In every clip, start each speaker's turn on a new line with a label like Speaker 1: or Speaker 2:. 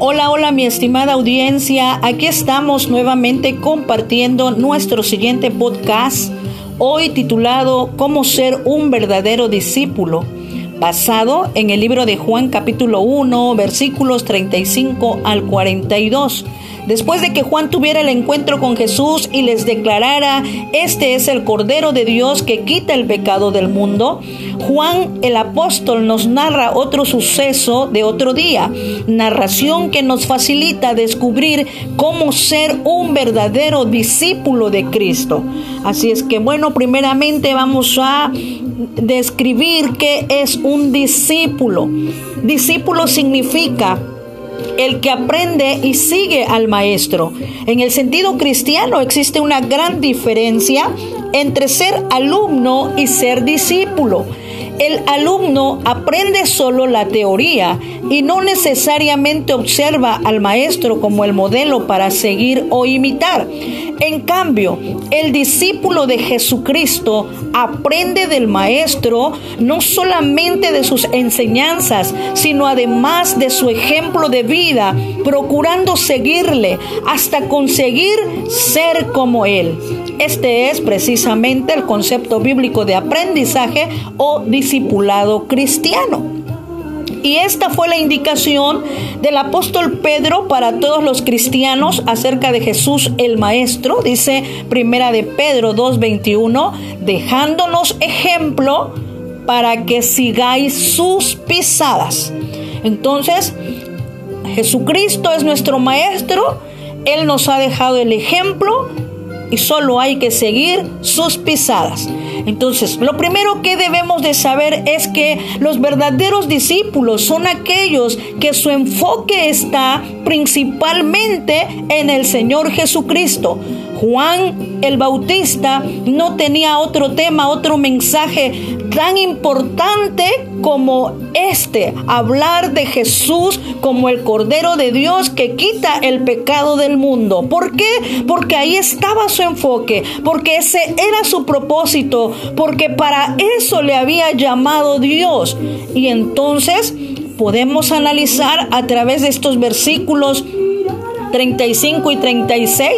Speaker 1: Hola, hola mi estimada audiencia, aquí estamos nuevamente compartiendo nuestro siguiente podcast, hoy titulado Cómo ser un verdadero discípulo, basado en el libro de Juan capítulo 1, versículos 35 al 42. Después de que Juan tuviera el encuentro con Jesús y les declarara, este es el Cordero de Dios que quita el pecado del mundo, Juan el apóstol nos narra otro suceso de otro día, narración que nos facilita descubrir cómo ser un verdadero discípulo de Cristo. Así es que bueno, primeramente vamos a describir qué es un discípulo. Discípulo significa el que aprende y sigue al maestro. En el sentido cristiano existe una gran diferencia entre ser alumno y ser discípulo. El alumno aprende solo la teoría y no necesariamente observa al maestro como el modelo para seguir o imitar. En cambio, el discípulo de Jesucristo aprende del Maestro no solamente de sus enseñanzas, sino además de su ejemplo de vida, procurando seguirle hasta conseguir ser como Él. Este es precisamente el concepto bíblico de aprendizaje o discipulado cristiano. Y esta fue la indicación del apóstol Pedro para todos los cristianos acerca de Jesús el Maestro, dice Primera de Pedro 2:21, dejándonos ejemplo para que sigáis sus pisadas. Entonces, Jesucristo es nuestro Maestro, Él nos ha dejado el ejemplo y solo hay que seguir sus pisadas. Entonces, lo primero que debemos de saber es que los verdaderos discípulos son aquellos que su enfoque está principalmente en el Señor Jesucristo. Juan el Bautista no tenía otro tema, otro mensaje tan importante como este, hablar de Jesús como el Cordero de Dios que quita el pecado del mundo. ¿Por qué? Porque ahí estaba su enfoque, porque ese era su propósito, porque para eso le había llamado Dios. Y entonces podemos analizar a través de estos versículos 35 y 36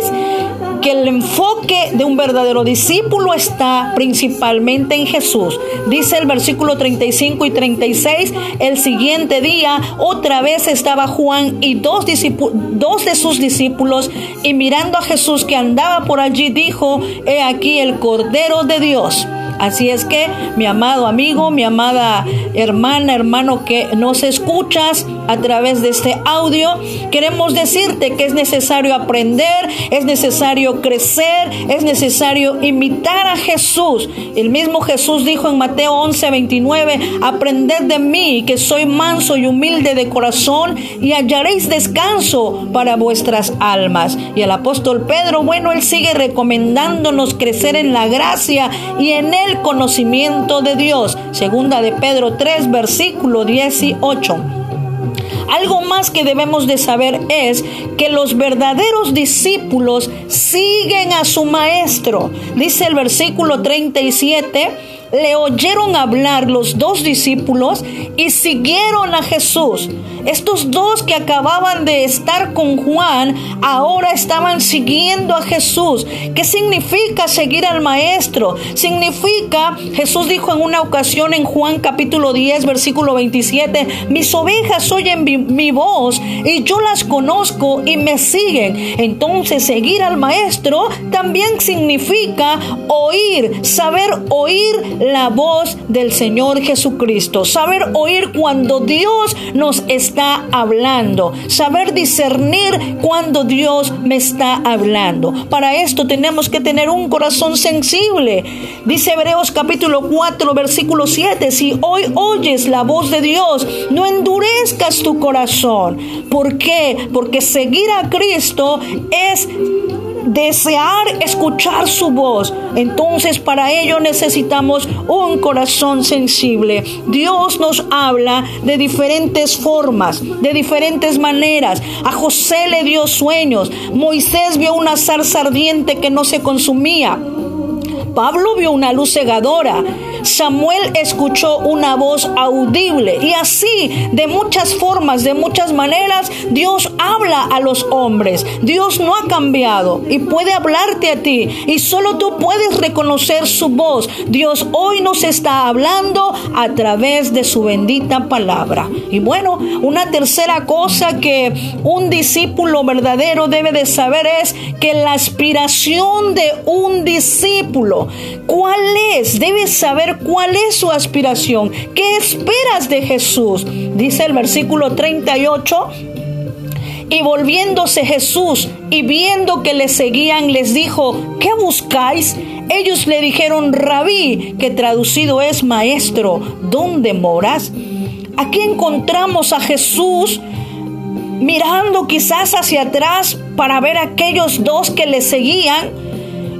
Speaker 1: que el enfoque de un verdadero discípulo está principalmente en Jesús. Dice el versículo 35 y 36, el siguiente día otra vez estaba Juan y dos, dos de sus discípulos y mirando a Jesús que andaba por allí dijo, he aquí el Cordero de Dios Así es que, mi amado amigo, mi amada hermana, hermano que nos escuchas a través de este audio, queremos decirte que es necesario aprender, es necesario crecer, es necesario imitar a Jesús. El mismo Jesús dijo en Mateo 11, 29, aprended de mí, que soy manso y humilde de corazón, y hallaréis descanso para vuestras almas. Y el apóstol Pedro, bueno, él sigue recomendándonos crecer en la gracia y en él el conocimiento de Dios. Segunda de Pedro 3, versículo 18. Algo más que debemos de saber es que los verdaderos discípulos siguen a su maestro. Dice el versículo 37 le oyeron hablar los dos discípulos y siguieron a Jesús. Estos dos que acababan de estar con Juan ahora estaban siguiendo a Jesús. ¿Qué significa seguir al Maestro? Significa, Jesús dijo en una ocasión en Juan capítulo 10, versículo 27, mis ovejas oyen mi, mi voz y yo las conozco y me siguen. Entonces seguir al Maestro también significa oír, saber oír la voz del Señor Jesucristo, saber oír cuando Dios nos está hablando, saber discernir cuando Dios me está hablando. Para esto tenemos que tener un corazón sensible. Dice Hebreos capítulo 4, versículo 7, si hoy oyes la voz de Dios, no endurezcas tu corazón. ¿Por qué? Porque seguir a Cristo es desear escuchar su voz. Entonces para ello necesitamos un corazón sensible. Dios nos habla de diferentes formas, de diferentes maneras. A José le dio sueños. Moisés vio una zarza ardiente que no se consumía. Pablo vio una luz cegadora. Samuel escuchó una voz audible y así, de muchas formas, de muchas maneras, Dios habla a los hombres. Dios no ha cambiado y puede hablarte a ti y solo tú puedes reconocer su voz. Dios hoy nos está hablando a través de su bendita palabra. Y bueno, una tercera cosa que un discípulo verdadero debe de saber es que la aspiración de un discípulo, ¿cuál es? Debes saber cuál es su aspiración. ¿Qué esperas de Jesús? Dice el versículo 38. Y volviéndose Jesús y viendo que le seguían, les dijo, ¿qué buscáis? Ellos le dijeron, rabí, que traducido es maestro, ¿dónde moras? Aquí encontramos a Jesús mirando quizás hacia atrás para ver a aquellos dos que le seguían.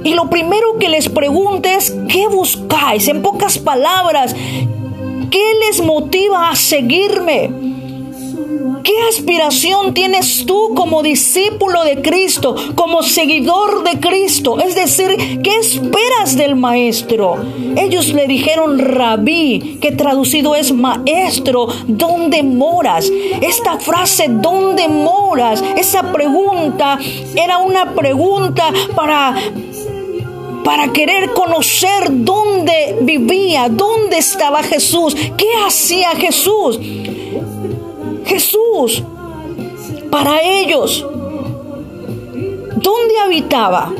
Speaker 1: Y lo primero que les pregunta es, ¿qué buscáis? En pocas palabras, ¿qué les motiva a seguirme? ¿Qué aspiración tienes tú como discípulo de Cristo, como seguidor de Cristo? Es decir, ¿qué esperas del maestro? Ellos le dijeron rabí, que traducido es maestro, ¿dónde moras? Esta frase, ¿dónde moras? Esa pregunta era una pregunta para para querer conocer dónde vivía, dónde estaba Jesús, qué hacía Jesús. Jesús para ellos. ¿Dónde habitaba?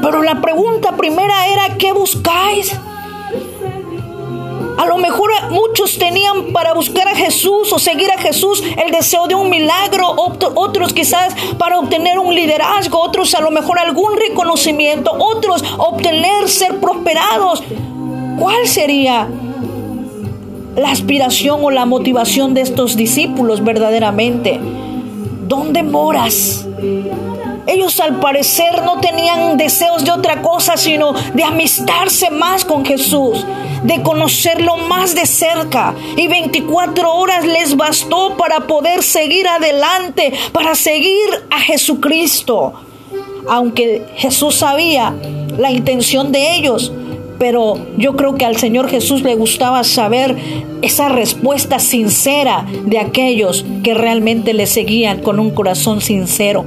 Speaker 1: Pero la pregunta primera era, ¿qué buscáis? A lo mejor muchos tenían para buscar a Jesús o seguir a Jesús el deseo de un milagro, otros quizás para obtener un liderazgo, otros a lo mejor algún reconocimiento, otros obtener ser prosperados. ¿Cuál sería la aspiración o la motivación de estos discípulos verdaderamente. ¿Dónde moras? Ellos al parecer no tenían deseos de otra cosa, sino de amistarse más con Jesús, de conocerlo más de cerca. Y 24 horas les bastó para poder seguir adelante, para seguir a Jesucristo. Aunque Jesús sabía la intención de ellos, pero yo creo que al Señor Jesús le gustaba saber esa respuesta sincera de aquellos que realmente le seguían con un corazón sincero.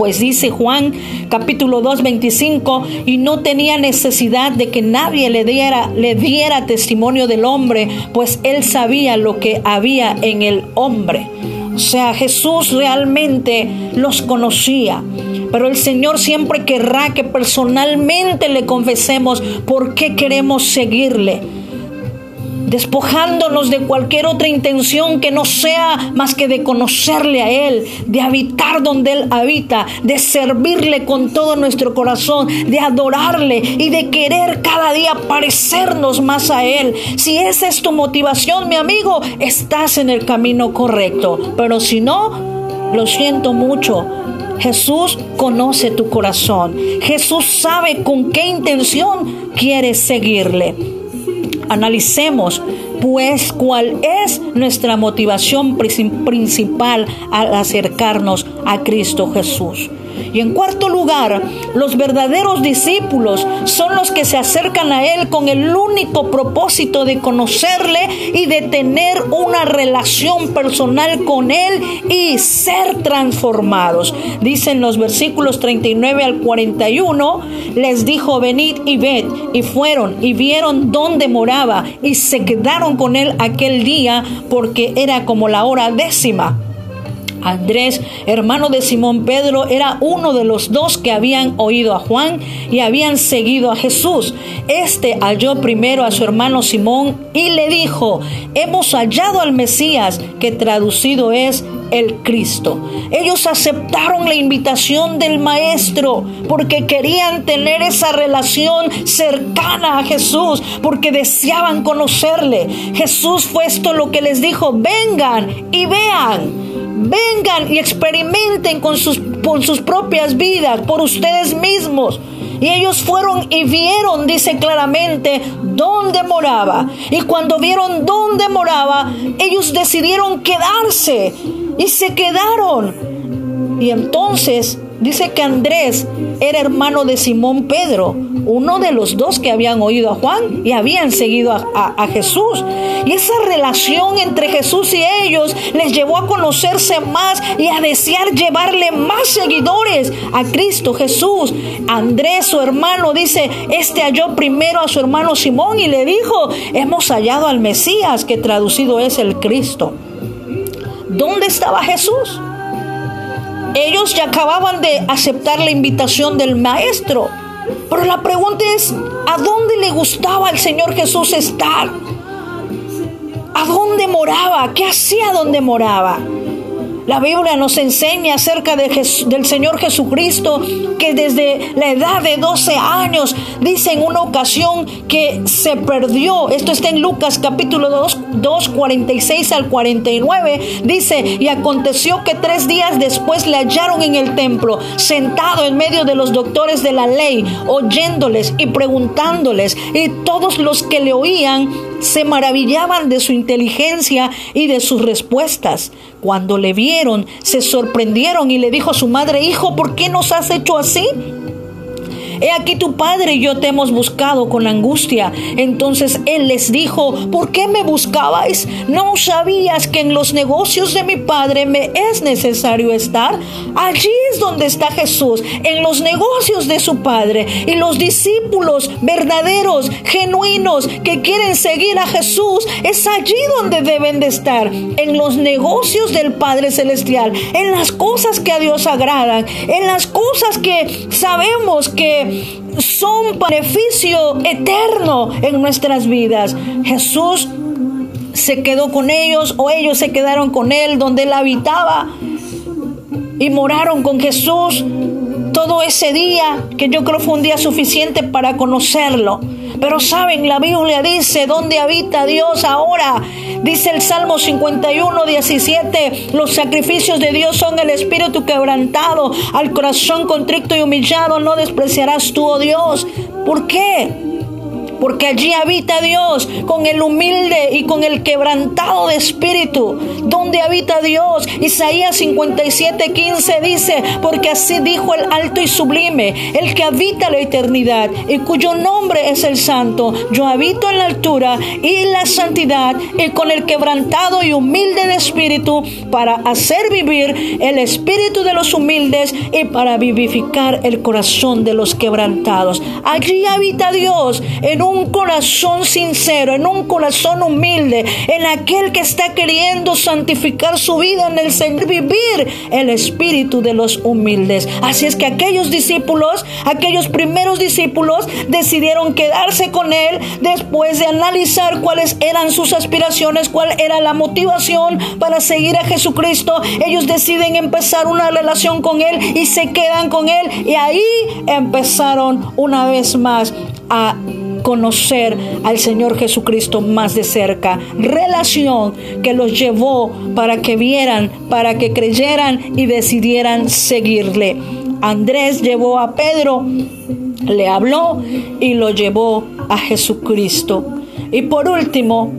Speaker 1: Pues dice Juan capítulo 2, 25, y no tenía necesidad de que nadie le diera, le diera testimonio del hombre, pues él sabía lo que había en el hombre. O sea, Jesús realmente los conocía. Pero el Señor siempre querrá que personalmente le confesemos por qué queremos seguirle despojándonos de cualquier otra intención que no sea más que de conocerle a Él, de habitar donde Él habita, de servirle con todo nuestro corazón, de adorarle y de querer cada día parecernos más a Él. Si esa es tu motivación, mi amigo, estás en el camino correcto. Pero si no, lo siento mucho, Jesús conoce tu corazón. Jesús sabe con qué intención quieres seguirle. Analicemos pues cuál es nuestra motivación principal al acercarnos a Cristo Jesús. Y en cuarto lugar, los verdaderos discípulos son los que se acercan a Él con el único propósito de conocerle y de tener una relación personal con Él y ser transformados. Dicen los versículos 39 al 41, les dijo, venid y ved, y fueron y vieron dónde moraba y se quedaron con Él aquel día porque era como la hora décima. Andrés, hermano de Simón Pedro, era uno de los dos que habían oído a Juan y habían seguido a Jesús. Este halló primero a su hermano Simón y le dijo, hemos hallado al Mesías, que traducido es el Cristo. Ellos aceptaron la invitación del Maestro porque querían tener esa relación cercana a Jesús, porque deseaban conocerle. Jesús fue esto lo que les dijo, vengan y vean vengan y experimenten con sus, con sus propias vidas, por ustedes mismos. Y ellos fueron y vieron, dice claramente, dónde moraba. Y cuando vieron dónde moraba, ellos decidieron quedarse. Y se quedaron. Y entonces dice que Andrés era hermano de Simón Pedro, uno de los dos que habían oído a Juan y habían seguido a, Jesús. Y esa relación entre Jesús y ellos les llevó a conocerse más y a desear llevarle más seguidores a Cristo Jesús. Andrés, su hermano, dice, este halló primero a su hermano Simón y le dijo, hemos hallado al Mesías, que traducido es el Cristo. ¿Dónde estaba Jesús? Ellos ya acababan de aceptar la invitación del maestro. Pero la pregunta es, ¿a dónde le gustaba al Señor Jesús estar? ¿A dónde moraba? ¿Qué hacía donde moraba? La Biblia nos enseña acerca de del Señor Jesucristo que desde la edad de 12 años dice en una ocasión que se perdió. Esto está en Lucas capítulo 2, 2 46 al 49. Dice, y aconteció que tres días después le hallaron en el templo, sentado en medio de los doctores de la ley, oyéndoles y preguntándoles. Y todos los que le oían se maravillaban de su inteligencia y de sus respuestas. Cuando le vieron, se sorprendieron y le dijo a su madre, Hijo, ¿por qué nos has hecho así? He aquí tu padre y yo te hemos buscado con angustia. Entonces él les dijo, ¿por qué me buscabais? ¿No sabías que en los negocios de mi padre me es necesario estar? Allí es donde está Jesús, en los negocios de su padre. Y los discípulos verdaderos, genuinos, que quieren seguir a Jesús, es allí donde deben de estar, en los negocios del Padre Celestial, en las cosas que a Dios agradan, en las cosas que sabemos que son beneficio eterno en nuestras vidas. Jesús se quedó con ellos o ellos se quedaron con él donde él habitaba y moraron con Jesús todo ese día, que yo creo fue un día suficiente para conocerlo. Pero saben, la Biblia dice, ¿dónde habita Dios ahora? Dice el Salmo 51, 17, los sacrificios de Dios son el espíritu quebrantado, al corazón contrito y humillado no despreciarás tú, oh Dios. ¿Por qué? Porque allí habita Dios con el humilde y con el quebrantado de espíritu. Donde habita Dios? Isaías 57, 15 dice, porque así dijo el alto y sublime, el que habita la eternidad y cuyo nombre es el santo. Yo habito en la altura y la santidad y con el quebrantado y humilde de espíritu para hacer vivir el espíritu de los humildes y para vivificar el corazón de los quebrantados. Allí habita Dios en un un corazón sincero, en un corazón humilde, en aquel que está queriendo santificar su vida en el Señor, vivir el espíritu de los humildes. Así es que aquellos discípulos, aquellos primeros discípulos, decidieron quedarse con Él después de analizar cuáles eran sus aspiraciones, cuál era la motivación para seguir a Jesucristo. Ellos deciden empezar una relación con Él y se quedan con Él. Y ahí empezaron una vez más a conocer al Señor Jesucristo más de cerca. Relación que los llevó para que vieran, para que creyeran y decidieran seguirle. Andrés llevó a Pedro, le habló y lo llevó a Jesucristo. Y por último,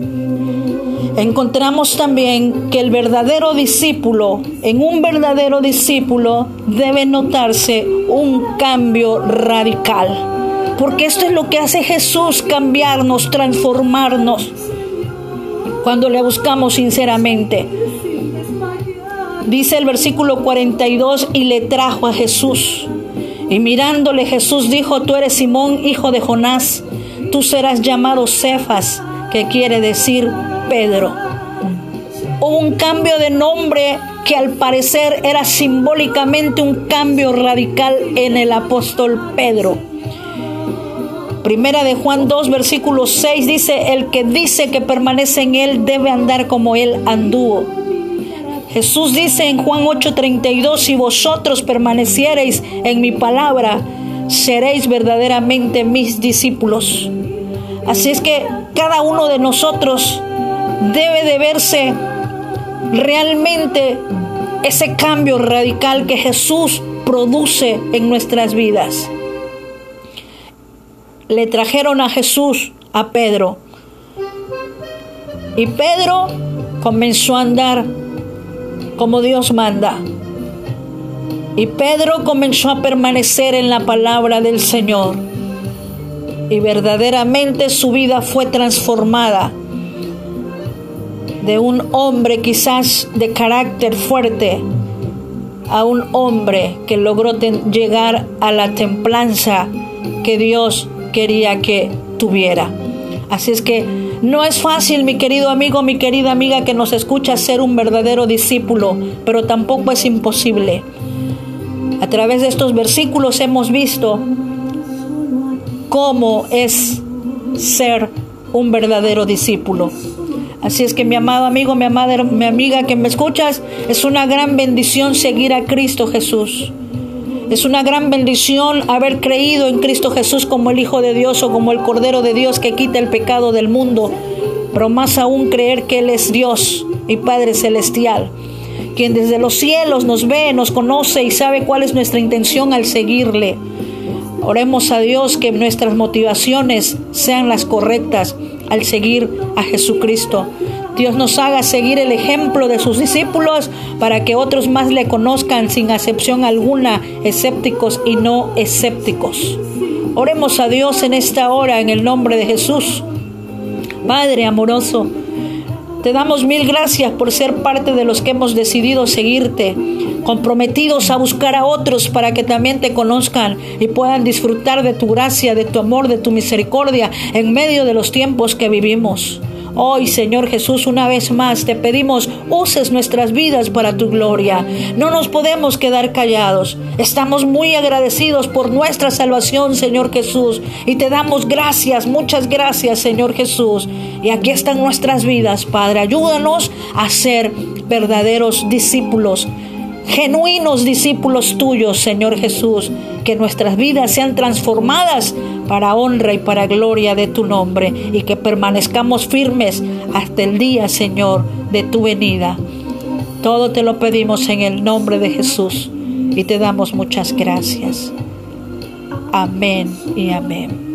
Speaker 1: encontramos también que el verdadero discípulo, en un verdadero discípulo debe notarse un cambio radical. Porque esto es lo que hace Jesús, cambiarnos, transformarnos, cuando le buscamos sinceramente. Dice el versículo 42, y le trajo a Jesús. Y mirándole Jesús dijo, tú eres Simón, hijo de Jonás, tú serás llamado Cefas, que quiere decir Pedro. Hubo un cambio de nombre que al parecer era simbólicamente un cambio radical en el apóstol Pedro. Primera de Juan 2, versículo 6 dice, el que dice que permanece en él debe andar como él anduvo. Jesús dice en Juan 8:32, si vosotros permaneciereis en mi palabra, seréis verdaderamente mis discípulos. Así es que cada uno de nosotros debe de verse realmente ese cambio radical que Jesús produce en nuestras vidas le trajeron a Jesús, a Pedro. Y Pedro comenzó a andar como Dios manda. Y Pedro comenzó a permanecer en la palabra del Señor. Y verdaderamente su vida fue transformada de un hombre quizás de carácter fuerte a un hombre que logró llegar a la templanza que Dios quería que tuviera. Así es que no es fácil, mi querido amigo, mi querida amiga que nos escucha ser un verdadero discípulo, pero tampoco es imposible. A través de estos versículos hemos visto cómo es ser un verdadero discípulo. Así es que mi amado amigo, mi amada, mi amiga que me escuchas, es una gran bendición seguir a Cristo Jesús. Es una gran bendición haber creído en Cristo Jesús como el Hijo de Dios o como el Cordero de Dios que quita el pecado del mundo. Pero más aún creer que Él es Dios y Padre Celestial, quien desde los cielos nos ve, nos conoce y sabe cuál es nuestra intención al seguirle. Oremos a Dios que nuestras motivaciones sean las correctas al seguir a Jesucristo. Dios nos haga seguir el ejemplo de sus discípulos para que otros más le conozcan sin acepción alguna, escépticos y no escépticos. Oremos a Dios en esta hora en el nombre de Jesús. Padre amoroso, te damos mil gracias por ser parte de los que hemos decidido seguirte, comprometidos a buscar a otros para que también te conozcan y puedan disfrutar de tu gracia, de tu amor, de tu misericordia en medio de los tiempos que vivimos. Hoy, Señor Jesús, una vez más te pedimos, uses nuestras vidas para tu gloria. No nos podemos quedar callados. Estamos muy agradecidos por nuestra salvación, Señor Jesús. Y te damos gracias, muchas gracias, Señor Jesús. Y aquí están nuestras vidas, Padre. Ayúdanos a ser verdaderos discípulos genuinos discípulos tuyos, Señor Jesús, que nuestras vidas sean transformadas para honra y para gloria de tu nombre y que permanezcamos firmes hasta el día, Señor, de tu venida. Todo te lo pedimos en el nombre de Jesús y te damos muchas gracias. Amén y amén.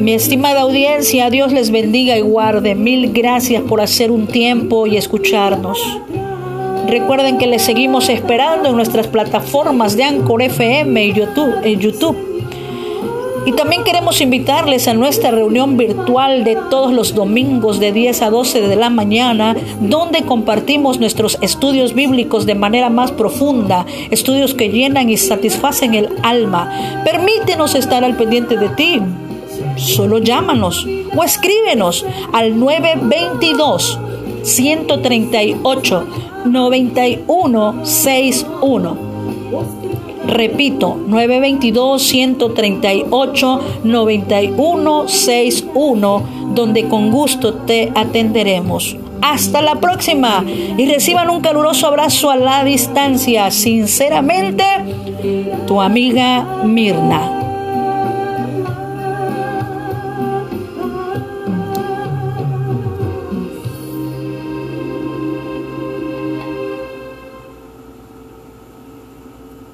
Speaker 1: Mi estimada audiencia, Dios les bendiga y guarde. Mil gracias por hacer un tiempo y escucharnos. Recuerden que les seguimos esperando en nuestras plataformas de Anchor FM y YouTube, en YouTube. Y también queremos invitarles a nuestra reunión virtual de todos los domingos de 10 a 12 de la mañana, donde compartimos nuestros estudios bíblicos de manera más profunda, estudios que llenan y satisfacen el alma. Permítenos estar al pendiente de ti solo llámanos o escríbenos al 922 138 9161. Repito, 922-138-9161, donde con gusto te atenderemos. Hasta la próxima y reciban un caluroso abrazo a la distancia. Sinceramente, tu amiga Mirna.